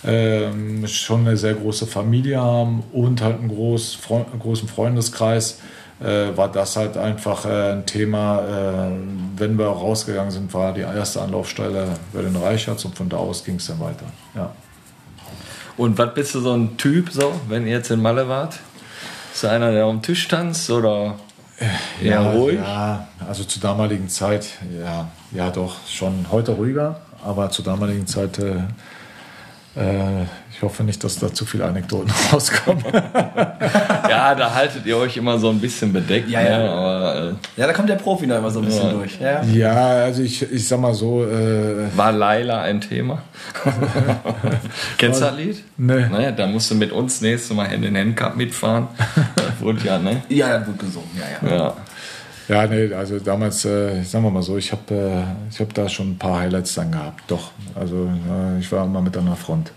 Speaker 3: ähm, schon eine sehr große Familie haben und halt einen, groß, einen großen Freundeskreis, äh, war das halt einfach äh, ein Thema. Äh, wenn wir rausgegangen sind, war die erste Anlaufstelle bei den Reicherts und von da aus ging es dann weiter. Ja.
Speaker 1: Und was bist du so ein Typ, so, wenn ihr jetzt in Malle wart? Ist du einer, der am Tisch tanzt oder eher
Speaker 3: ja,
Speaker 1: ruhig?
Speaker 3: Ja, also zur damaligen Zeit, ja, ja doch, schon heute ruhiger, aber zur damaligen Zeit äh, ich hoffe nicht, dass da zu viele Anekdoten rauskommen.
Speaker 1: ja, da haltet ihr euch immer so ein bisschen bedeckt.
Speaker 2: Ja, ja.
Speaker 1: Ne? Aber, äh,
Speaker 2: Ja, da kommt der Profi noch immer so ein bisschen
Speaker 1: Ja.
Speaker 2: durch. Ja.
Speaker 3: ja, also ich, ich sag mal so, äh,
Speaker 1: war Laila ein Thema? Kennst du das Lied?
Speaker 3: Nee.
Speaker 1: Naja, da musst du mit uns nächstes Mal Hand in Hand Cup mitfahren. Das wurde ja, ne?
Speaker 2: ja, das wird gesungen. Ja, ja.
Speaker 1: Ja.
Speaker 3: Ja, nee, also damals, äh, sagen wir mal so, ich habe äh, ich hab da schon ein paar Highlights dann gehabt. Doch, also äh, ich war immer mit an der Front.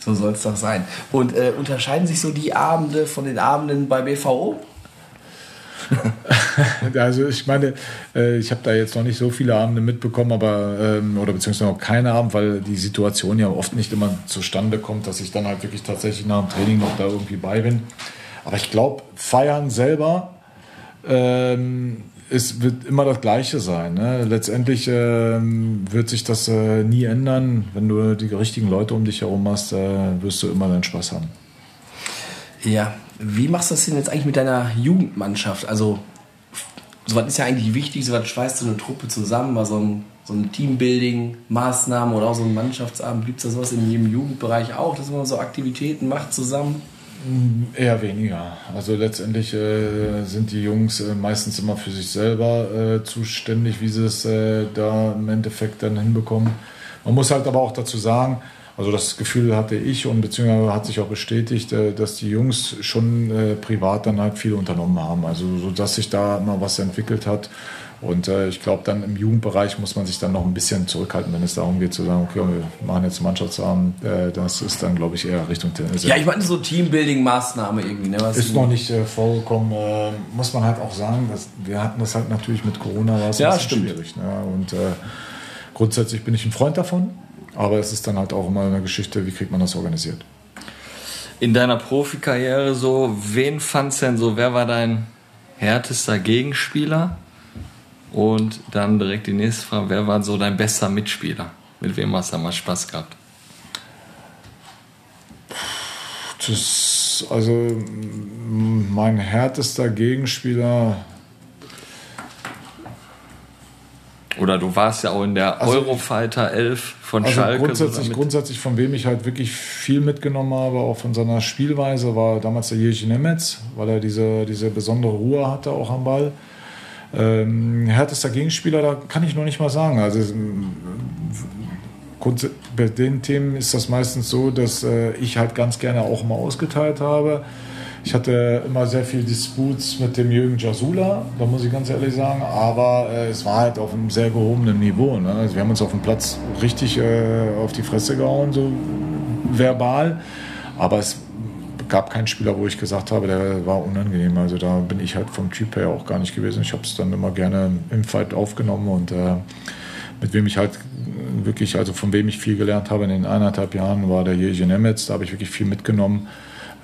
Speaker 2: So soll es doch sein. Und äh, unterscheiden sich so die Abende von den Abenden bei BVO?
Speaker 3: Also ich meine, äh, ich habe da jetzt noch nicht so viele Abende mitbekommen, aber ähm, oder beziehungsweise noch keine Abend, weil die Situation ja oft nicht immer zustande kommt, dass ich dann halt wirklich tatsächlich nach dem Training noch da irgendwie bei bin. Aber ich glaube, feiern selber ähm, es wird immer das Gleiche sein. Ne? Letztendlich ähm, wird sich das äh, nie ändern. Wenn du die richtigen Leute um dich herum hast, äh, wirst du immer deinen Spaß haben.
Speaker 2: Ja. Wie machst du das denn jetzt eigentlich mit deiner Jugendmannschaft? Also, sowas ist ja eigentlich wichtig, sowas schweißt so eine Truppe zusammen, mal so ein, so ein Teambuilding-Maßnahme oder auch so ein Mannschaftsabend. Gibt es da sowas in jedem Jugendbereich auch, dass man so Aktivitäten macht zusammen?
Speaker 3: Eher weniger. Also letztendlich äh, sind die Jungs äh, meistens immer für sich selber äh, zuständig, wie sie es äh, da im Endeffekt dann hinbekommen. Man muss halt aber auch dazu sagen, also das Gefühl hatte ich und beziehungsweise hat sich auch bestätigt, äh, dass die Jungs schon äh, privat dann halt viel unternommen haben. Also so dass sich da immer was entwickelt hat. Und äh, ich glaube, dann im Jugendbereich muss man sich dann noch ein bisschen zurückhalten, wenn es darum geht zu sagen, okay, wir machen jetzt einen Mannschaftsabend. Äh, das ist dann, glaube ich, eher Richtung Tennis.
Speaker 2: Ja, ich meine so Teambuilding-Maßnahme irgendwie. Ne? Was
Speaker 3: Ist noch nicht äh, vorgekommen, äh, muss man halt auch sagen, dass wir hatten das halt natürlich mit Corona war es
Speaker 2: Ja,
Speaker 3: schwierig. Ne? Und äh, grundsätzlich bin ich ein Freund davon, aber es ist dann halt auch immer eine Geschichte, wie kriegt man das organisiert.
Speaker 1: In deiner Profikarriere so, wen fandst denn so, wer war dein härtester Gegenspieler? Und dann direkt die nächste Frage, wer war so dein bester Mitspieler? Mit wem hast du meisten Spaß gehabt?
Speaker 3: Das also mein härtester Gegenspieler.
Speaker 1: Oder du warst ja auch in der
Speaker 3: Also-
Speaker 1: Eurofighter 11 von
Speaker 3: Also
Speaker 1: Schalke.
Speaker 3: grundsätzlich, grundsätzlich, von wem ich halt wirklich viel mitgenommen habe, auch von seiner Spielweise, war damals der Jerzy Nemetz, weil er diese, diese besondere Ruhe hatte auch am Ball. Ähm, härtester Gegenspieler, da kann ich noch nicht mal sagen. Also grundsä- bei den Themen ist das meistens so, dass äh, ich halt ganz gerne auch mal ausgeteilt habe. Ich hatte immer sehr viel Disputs mit dem Jürgen Jasula, da muss ich ganz ehrlich sagen, aber äh, es war halt auf einem sehr gehobenen Niveau. Ne? Also wir haben uns auf dem Platz richtig äh, auf die Fresse gehauen, so verbal, aber es gab keinen Spieler, wo ich gesagt habe, der war unangenehm. Also da bin ich halt vom Typ her auch gar nicht gewesen. Ich habe es dann immer gerne im Fight aufgenommen und äh, mit wem ich halt wirklich, also von wem ich viel gelernt habe in den eineinhalb Jahren, war der Jerzy Nemetz. Da habe ich wirklich viel mitgenommen.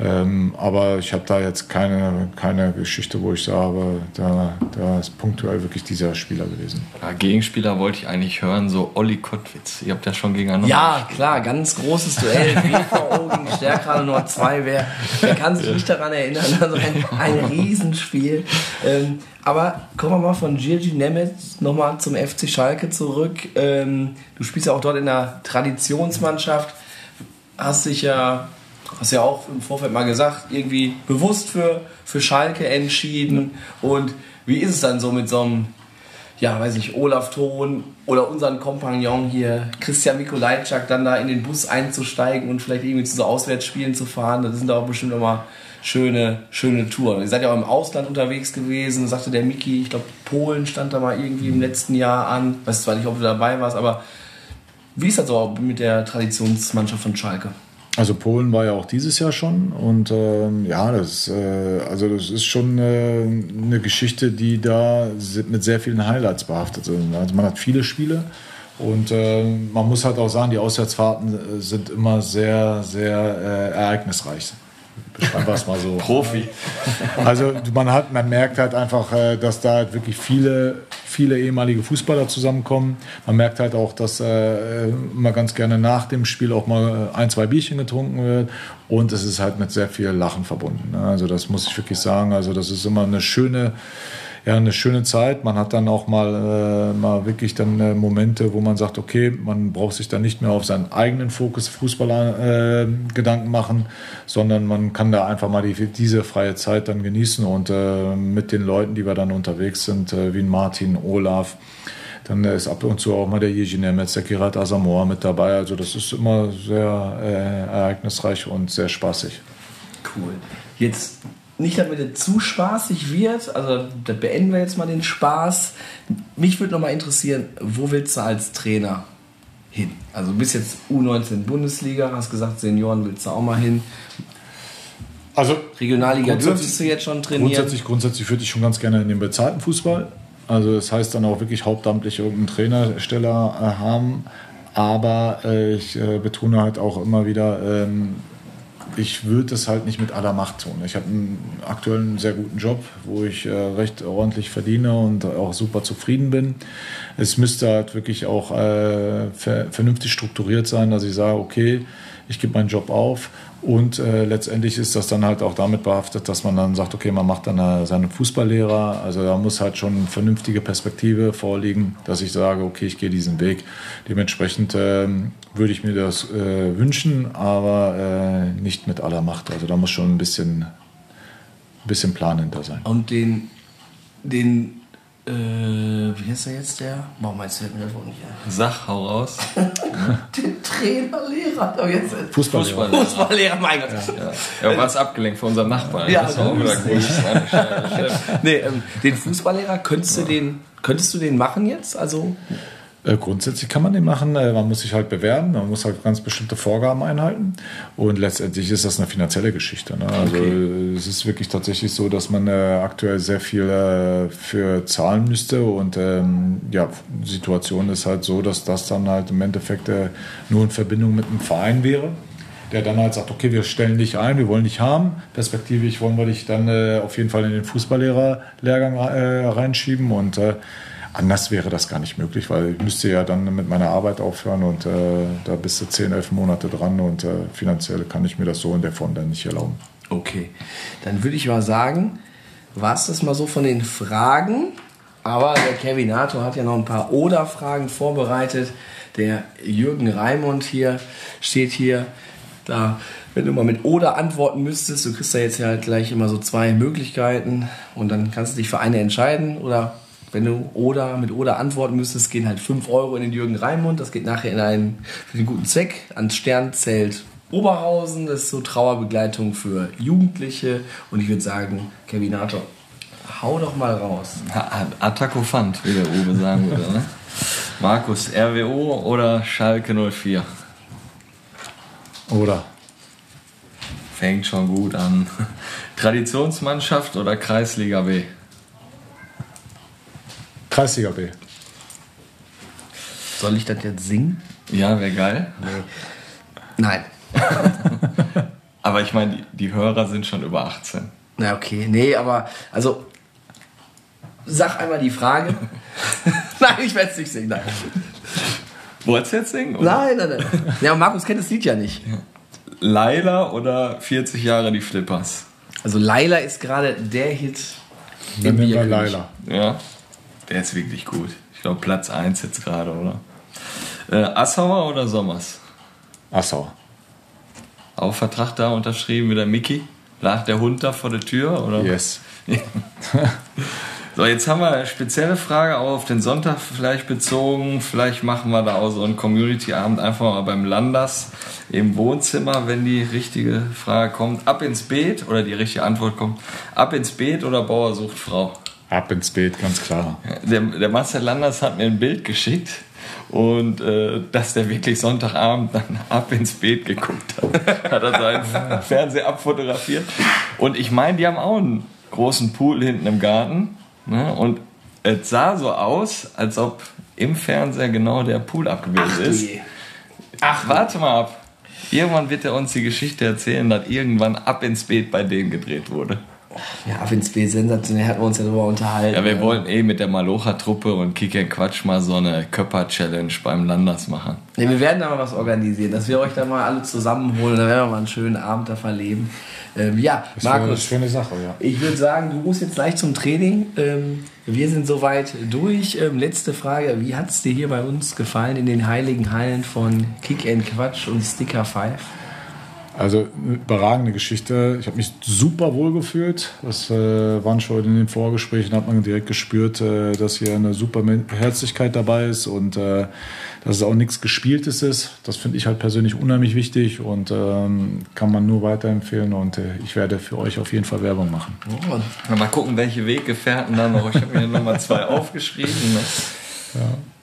Speaker 3: Ähm, aber ich habe da jetzt keine, keine Geschichte, wo ich sage, da, da ist punktuell wirklich dieser Spieler gewesen.
Speaker 1: Ja, Gegenspieler wollte ich eigentlich hören, so Olli Kottwitz. Ihr habt ja schon gegeneinander.
Speaker 2: Ja, klar, ganz großes Duell. BVO gegen Stärkrade Nord 2. Wer, wer kann sich nicht daran erinnern? Also ein, ein Riesenspiel. Ähm, aber kommen wir mal von Gigi Nemetz nochmal zum FC Schalke zurück. Ähm, du spielst ja auch dort in der Traditionsmannschaft. Hast dich ja, hast ja auch im Vorfeld mal gesagt, irgendwie bewusst für, für Schalke entschieden. Und wie ist es dann so mit so einem ja, weiß ich, Olaf Thon oder unseren Kompagnon hier, Christian Mikolajczak, dann da in den Bus einzusteigen und vielleicht irgendwie zu so Auswärtsspielen zu fahren. Das sind auch bestimmt immer schöne, schöne Touren. Ihr seid ja auch im Ausland unterwegs gewesen, sagte der Miki, ich glaube, Polen stand da mal irgendwie im letzten Jahr an. Weiß zwar nicht, ob du dabei warst, aber wie ist das so mit der Traditionsmannschaft von Schalke?
Speaker 3: Also Polen war ja auch dieses Jahr schon und ähm, ja, das, äh, also das ist schon äh, eine Geschichte, die da mit sehr vielen Highlights behaftet sind. Also man hat viele Spiele und äh, man muss halt auch sagen, die Auswärtsfahrten äh, sind immer sehr, sehr äh, ereignisreich. Beschreiben wir es mal so.
Speaker 1: Profi.
Speaker 3: Also man hat, man merkt halt einfach, äh, dass da halt wirklich viele, viele ehemalige Fußballer zusammenkommen. Man merkt halt auch, dass äh, immer ganz gerne nach dem Spiel auch mal ein, zwei Bierchen getrunken wird. Und es ist halt mit sehr viel Lachen verbunden. ne? Also das muss ich wirklich sagen. Also das ist immer eine schöne, ja, eine schöne Zeit. Man hat dann auch mal, äh, mal wirklich dann äh, Momente, wo man sagt, okay, man braucht sich dann nicht mehr auf seinen eigenen Fokus Fußballer äh, Gedanken machen, sondern man kann da einfach mal die, diese freie Zeit dann genießen und äh, mit den Leuten, die wir dann unterwegs sind, äh, wie Martin, Olaf, dann ist ab und zu auch mal der Jerzy Nemetz, der Kirat Asamoah mit dabei. Also das ist immer sehr äh, ereignisreich und sehr spaßig.
Speaker 2: Cool. Jetzt nicht, damit es zu spaßig wird, also da beenden wir jetzt mal den Spaß. Mich würde noch mal interessieren, wo willst du als Trainer hin? Also du bist jetzt U19 Bundesliga, hast gesagt, Senioren willst du auch mal hin.
Speaker 3: Also
Speaker 2: Regionalliga dürftest du jetzt schon trainieren.
Speaker 3: Grundsätzlich, grundsätzlich würde ich schon ganz gerne in den bezahlten Fußball. Also das heißt dann auch wirklich hauptamtlich irgendeinen Trainersteller äh, haben. Aber äh, ich äh, betone halt auch immer wieder, ähm, ich würde es halt nicht mit aller Macht tun. Ich habe einen aktuell einen sehr guten Job, wo ich äh, recht ordentlich verdiene und auch super zufrieden bin. Es müsste halt wirklich auch äh, ver vernünftig strukturiert sein, dass ich sage, okay, ich gebe meinen Job auf und äh, letztendlich ist das dann halt auch damit behaftet, dass man dann sagt, okay, man macht dann äh, seine Fußballlehrer. Also da muss halt schon eine vernünftige Perspektive vorliegen, dass ich sage, okay, ich gehe diesen Weg. Dementsprechend ähm, würde ich mir das äh, wünschen, aber äh, nicht mit aller Macht. Also da muss schon ein bisschen, ein bisschen Plan hinter sein.
Speaker 2: Und den, den, äh, wie heißt er jetzt der? Warum meinst du mir das Wort nicht ein?
Speaker 1: Sag, hau raus.
Speaker 2: Den Trainerlehrer, jetzt
Speaker 3: Fußballlehrer.
Speaker 1: Fußball.
Speaker 2: Fußballlehrer, mein Gott.
Speaker 1: Ja, war es abgelenkt von unserem Nachbarn.
Speaker 2: Ja,
Speaker 1: das war auch wieder groß.
Speaker 2: Nee, ähm, den Fußballlehrer könntest du den, könntest du den machen jetzt? Also
Speaker 3: Äh, grundsätzlich kann man den machen. Äh, man muss sich halt bewerben, man muss halt ganz bestimmte Vorgaben einhalten. Und letztendlich ist das eine finanzielle Geschichte. Ne? Also äh, es ist wirklich tatsächlich so, dass man äh, aktuell sehr viel für zahlen müsste. Und ähm, ja, die Situation ist halt so, dass das dann halt im Endeffekt nur in Verbindung mit einem Verein wäre. Der dann halt sagt, okay, wir stellen dich ein, wir wollen dich haben. Perspektivisch wollen wir dich dann äh, auf jeden Fall in den Fußballlehrer-Lehrgang äh, reinschieben. Und äh, Anders wäre das gar nicht möglich, weil ich müsste ja dann mit meiner Arbeit aufhören und äh, da bist du 10, 11 Monate dran und äh, finanziell kann ich mir das so in der Form dann nicht erlauben.
Speaker 2: Okay, dann würde ich mal sagen, war es das mal so von den Fragen. Aber der Kevinator hat ja noch ein paar Oder-Fragen vorbereitet. Der Jürgen Raimund hier steht hier. Da, wenn du mal mit Oder antworten müsstest, du kriegst da jetzt ja halt gleich immer so zwei Möglichkeiten und dann kannst du dich für eine entscheiden. Oder wenn du Oder mit Oder antworten müsstest, gehen halt 5 Euro in den Jürgen Raimund. Das geht nachher in einen, für den guten Zweck ans Sternzelt Oberhausen. Das ist so Trauerbegleitung für Jugendliche. Und ich würde sagen, Kevinator, hau doch mal raus.
Speaker 1: Attackofant, wie der Uwe sagen würde. Ne? Markus, RWO oder Schalke 04?
Speaker 3: Oder?
Speaker 1: Fängt schon gut an. Traditionsmannschaft oder Kreisliga B?
Speaker 3: Kreisliga B.
Speaker 2: Soll ich das jetzt singen?
Speaker 1: Ja, wäre geil.
Speaker 2: Nein.
Speaker 1: Aber ich meine, die, die Hörer sind schon über 18.
Speaker 2: Na okay, nee, aber also sag einmal die Frage. nein, ich werde es nicht singen. Nein.
Speaker 1: Wolltest du jetzt singen? Oder?
Speaker 2: nein, nein, nein. Ja, Markus kennt das Lied ja nicht.
Speaker 1: Laila oder 40 Jahre die Flippers?
Speaker 2: Also Laila ist gerade der Hit.
Speaker 3: Dann
Speaker 2: im
Speaker 3: nehmen wir. Leila.
Speaker 1: Ja, der ist wirklich gut. Ich glaube Platz 1 jetzt gerade, oder? Äh, Assauer oder Sommers?
Speaker 3: Assauer.
Speaker 1: Auch Vertrag da unterschrieben wie der Mickey? Lag der Hund da vor der Tür? Oder?
Speaker 3: Yes.
Speaker 1: So, jetzt haben wir eine spezielle Frage auch auf den Sonntag vielleicht bezogen. Vielleicht machen wir da auch so einen Community-Abend einfach mal beim Landers im Wohnzimmer, wenn die richtige Frage kommt. Ab ins Beet oder die richtige Antwort kommt. Ab ins Beet oder Bauer sucht Frau?
Speaker 3: Ab ins Beet, ganz klar.
Speaker 1: Der, der Marcel Landers hat mir ein Bild geschickt und äh, dass der wirklich Sonntagabend dann ab ins Beet geguckt hat. hat er seinen Fernseher abfotografiert. Und ich meine, die haben auch einen großen Pool hinten im Garten. Ne? Und es sah so aus, als ob im Fernseher genau der Pool abgebildet
Speaker 2: Du
Speaker 1: ist.
Speaker 2: je.
Speaker 1: Ach, warte mal ab. Irgendwann wird er uns die Geschichte erzählen, dass irgendwann ab ins Beet bei denen gedreht wurde.
Speaker 2: Ja, ab ins Bild sensationell, hatten wir uns ja darüber unterhalten.
Speaker 1: Ja, wir wollten eh mit der Malocha-Truppe und Kick and Quatsch mal so eine Köpper-Challenge beim Landers machen.
Speaker 2: Nee, wir werden da mal was organisieren, dass wir euch da mal alle zusammenholen, da werden wir mal einen schönen Abend da verleben. Ähm, ja,
Speaker 3: Das wäre eine
Speaker 2: Markus,
Speaker 3: schöne Sache, ja.
Speaker 2: ich würde sagen, du musst jetzt gleich zum Training. Ähm, wir sind soweit durch. Ähm, letzte Frage, wie hat es dir hier bei uns gefallen in den heiligen Hallen von Kick and Quatsch und Sticker 5?
Speaker 3: Also eine überragende Geschichte. Ich habe mich super wohl gefühlt. Das äh, waren schon in den Vorgesprächen, hat man direkt gespürt, äh, dass hier eine super Herzlichkeit dabei ist und äh, dass es auch nichts Gespieltes ist. Das finde ich halt persönlich unheimlich wichtig und ähm, kann man nur weiterempfehlen und äh, ich werde für euch auf jeden Fall Werbung machen.
Speaker 1: Ja, Mal gucken, welche Weggefährten da noch. Ich habe mir nochmal zwei aufgeschrieben. Ne?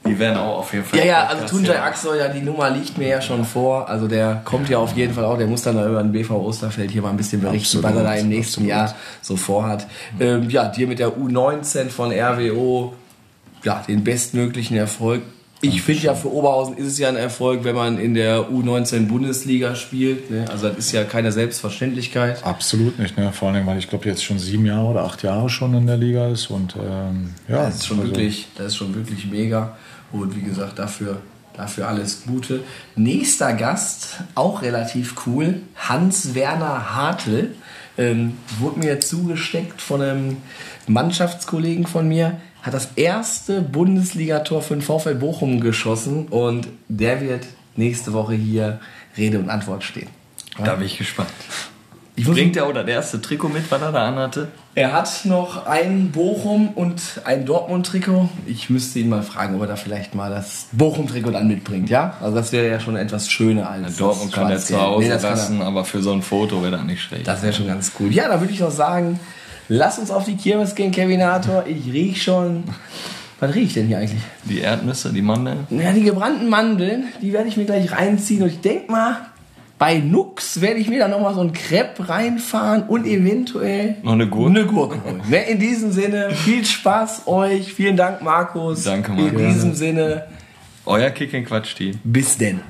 Speaker 1: Die werden auch auf jeden Fall.
Speaker 2: Ja, ja, also Tunjai. Axel, ja, die Nummer liegt mir ja schon vor. Also der kommt ja auf jeden Fall auch. Der muss dann da über den BV Osterfeld hier mal ein bisschen berichten,
Speaker 3: Absolut,
Speaker 2: was er da im nächsten
Speaker 3: absolut.
Speaker 2: Jahr so vorhat. Ähm, ja, dir mit der U19 von RWO, ja, den bestmöglichen Erfolg. Ich finde ja, für Oberhausen ist es ja ein Erfolg, wenn man in der U19 Bundesliga spielt. Ne? Also das ist ja keine Selbstverständlichkeit.
Speaker 3: Absolut nicht, ne? vor allem, weil ich glaube jetzt schon sieben Jahre oder acht Jahre schon in der Liga ist und ähm, ja,
Speaker 2: Das ist schon
Speaker 3: also-
Speaker 2: wirklich, das ist schon wirklich mega. Und wie gesagt, dafür, dafür alles Gute. Nächster Gast, auch relativ cool, Hans-Werner Hartl. Ähm, wurde mir zugesteckt von einem Mannschaftskollegen von mir. Hat das erste Bundesligator für den VfL Bochum geschossen und der wird nächste Woche hier Rede und Antwort stehen.
Speaker 1: Da bin ich gespannt. Bringt er oder der erste Trikot mit, was er da anhatte?
Speaker 2: Er hat noch ein Bochum und ein Dortmund-Trikot. Ich müsste ihn mal fragen, ob er da vielleicht mal das Bochum-Trikot dann mitbringt, ja? Also das wäre ja schon etwas schöner als das
Speaker 1: Dortmund kann er zu. Hause
Speaker 2: Nee,
Speaker 1: lassen, aber für so ein Foto wäre das nicht schlecht.
Speaker 2: Das wäre schon ganz cool. Ja, da würde ich noch sagen, lass uns auf die Kirmes gehen, Kevinator. Ich riech schon... Was riech ich denn hier eigentlich?
Speaker 1: Die Erdnüsse, die Mandeln.
Speaker 2: Ja, die gebrannten Mandeln, die werde ich mir gleich reinziehen. Und ich denke mal, bei Nux werde ich mir dann nochmal so ein Crepe reinfahren und eventuell
Speaker 1: Noch eine Gurke?
Speaker 2: Eine Gurke holen. Ne, In diesem Sinne, viel Spaß euch. Vielen Dank, Markus.
Speaker 1: Danke, Markus.
Speaker 2: In diesem Sinne,
Speaker 1: Euer Kick and Quatsch Team.
Speaker 2: bis denn.